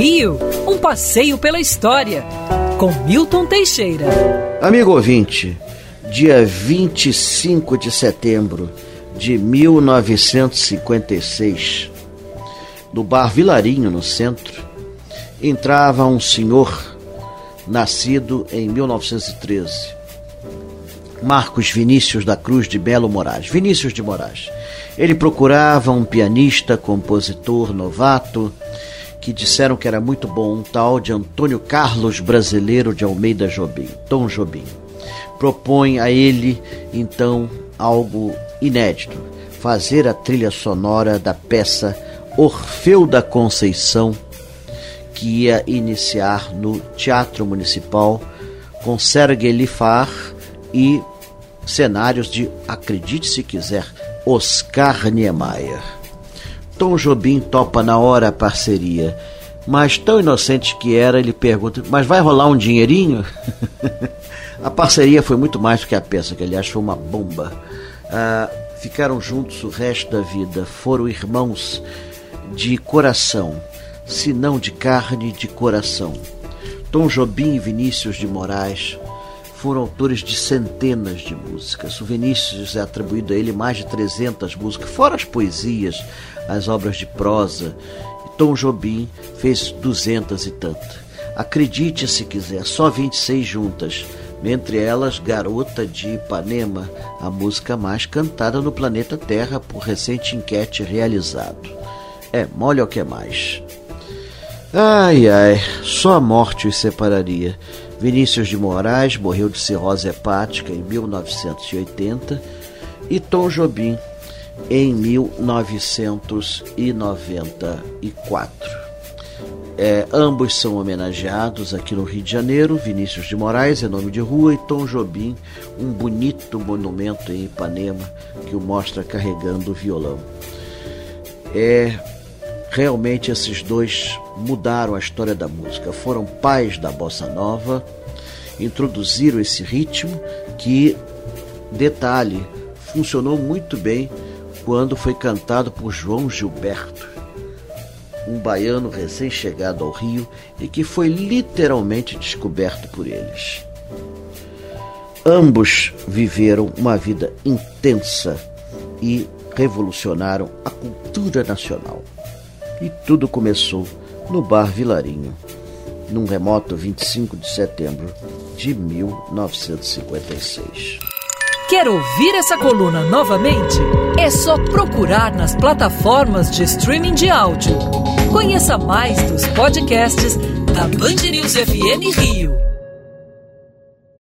Rio, um passeio pela história, com Milton Teixeira. Amigo ouvinte, dia 25 de setembro de 1956, no bar Vilarinho, no centro, entrava um senhor nascido em 1913. Marcos Vinícius da Cruz de Belo Moraes. Vinícius de Moraes. Ele procurava um pianista, compositor novato, que disseram que era muito bom, um tal de Antônio Carlos Brasileiro de Almeida Jobim, Tom Jobim. Propõe a ele, então, algo inédito: fazer a trilha sonora da peça Orfeu da Conceição, que ia iniciar no Teatro Municipal com Sergei Lifar e cenários de, acredite se quiser, Oscar Niemeyer. Tom Jobim topa na hora a parceria, mas tão inocente que era, ele pergunta: Mas vai rolar um dinheirinho? a parceria foi muito mais do que a peça, que aliás foi uma bomba. Ah, ficaram juntos o resto da vida, foram irmãos de coração, se não de carne, de coração. Tom Jobim e Vinícius de Moraes foram autores de centenas de músicas. O Vinícius é atribuído a ele mais de 300 músicas, fora as poesias, as obras de prosa. Tom Jobim fez duzentas e tantas. Acredite se quiser, só 26 juntas. Entre elas, Garota de Ipanema, a música mais cantada no planeta Terra por recente enquete realizado. É, mole o que mais. Ai, ai, só a morte os separaria. Vinícius de Moraes morreu de cirrose hepática em 1980 e Tom Jobim em 1994. É, ambos são homenageados aqui no Rio de Janeiro. Vinícius de Moraes é nome de rua e Tom Jobim, um bonito monumento em Ipanema que o mostra carregando o violão. É realmente esses dois mudaram a história da música. Foram pais da bossa nova, introduziram esse ritmo que, detalhe, funcionou muito bem quando foi cantado por João Gilberto, um baiano recém-chegado ao Rio e que foi literalmente descoberto por eles. Ambos viveram uma vida intensa e revolucionaram a cultura nacional. E tudo começou no Bar Vilarinho, num remoto 25 de setembro de 1956. Quer ouvir essa coluna novamente? É só procurar nas plataformas de streaming de áudio. Conheça mais dos podcasts da Band News FM Rio.